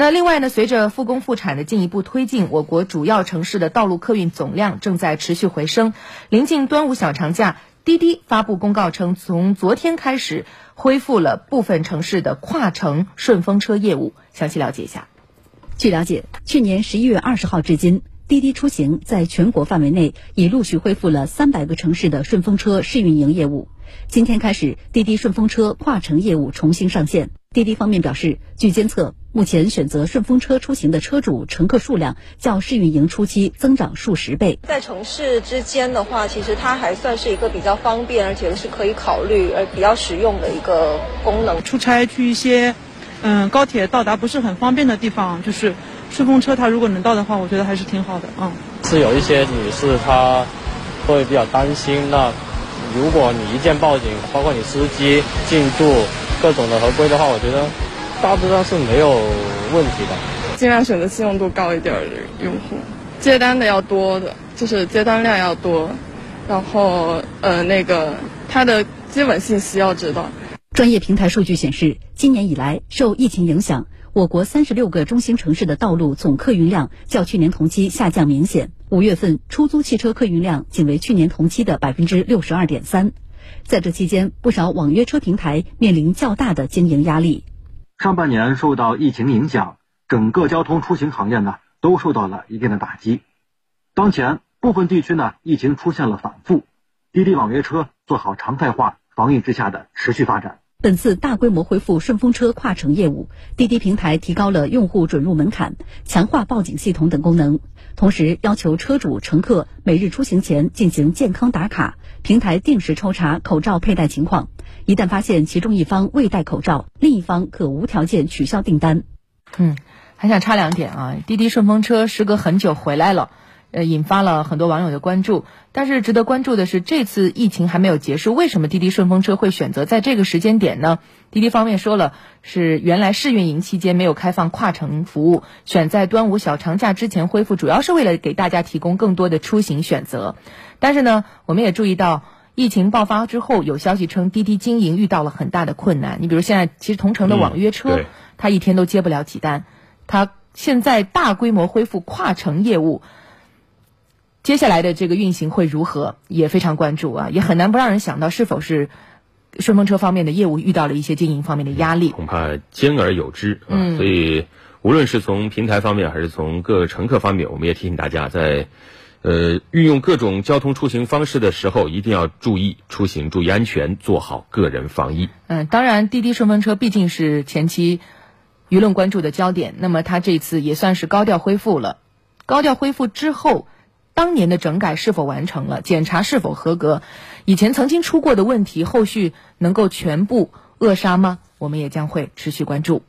那另外呢，随着复工复产的进一步推进，我国主要城市的道路客运总量正在持续回升。临近端午小长假，滴滴发布公告称，从昨天开始恢复了部分城市的跨城顺风车业务。详细了解一下。据了解，去年十一月二十号至今，滴滴出行在全国范围内已陆续恢复了三百个城市的顺风车试运营业务。今天开始，滴滴顺风车跨城业务重新上线。滴滴方面表示，据监测，目前选择顺风车出行的车主、乘客数量较试运营初期增长数十倍。在城市之间的话，其实它还算是一个比较方便，而且是可以考虑而比较实用的一个功能。出差去一些，嗯，高铁到达不是很方便的地方，就是顺风车它如果能到的话，我觉得还是挺好的。嗯，是有一些女士她会比较担心，那如果你一键报警，包括你司机进度。各种的合规的话，我觉得大致上是没有问题的。尽量选择信用度高一点的用户，接单的要多的，就是接单量要多，然后呃那个它的基本信息要知道。专业平台数据显示，今年以来受疫情影响，我国三十六个中心城市的道路总客运量较去年同期下降明显。五月份出租汽车客运量仅为去年同期的百分之六十二点三。在这期间，不少网约车平台面临较大的经营压力。上半年受到疫情影响，整个交通出行行业呢都受到了一定的打击。当前部分地区呢疫情出现了反复，滴滴网约车做好常态化防疫之下的持续发展。本次大规模恢复顺风车跨城业务，滴滴平台提高了用户准入门槛，强化报警系统等功能，同时要求车主乘客每日出行前进行健康打卡，平台定时抽查口罩佩戴情况，一旦发现其中一方未戴口罩，另一方可无条件取消订单。嗯，还想插两点啊，滴滴顺风车时隔很久回来了。呃，引发了很多网友的关注。但是值得关注的是，这次疫情还没有结束，为什么滴滴顺风车会选择在这个时间点呢？滴滴方面说了，是原来试运营期间没有开放跨城服务，选在端午小长假之前恢复，主要是为了给大家提供更多的出行选择。但是呢，我们也注意到，疫情爆发之后，有消息称滴滴经营遇到了很大的困难。你比如现在，其实同城的网约车，它一天都接不了几单，它现在大规模恢复跨城业务。接下来的这个运行会如何，也非常关注啊，也很难不让人想到是否是顺风车方面的业务遇到了一些经营方面的压力，恐怕兼而有之啊。所以，无论是从平台方面还是从各乘客方面，我们也提醒大家，在呃运用各种交通出行方式的时候，一定要注意出行，注意安全，做好个人防疫。嗯，当然，滴滴顺风车毕竟是前期舆论关注的焦点，那么它这次也算是高调恢复了。高调恢复之后。当年的整改是否完成了？检查是否合格？以前曾经出过的问题，后续能够全部扼杀吗？我们也将会持续关注。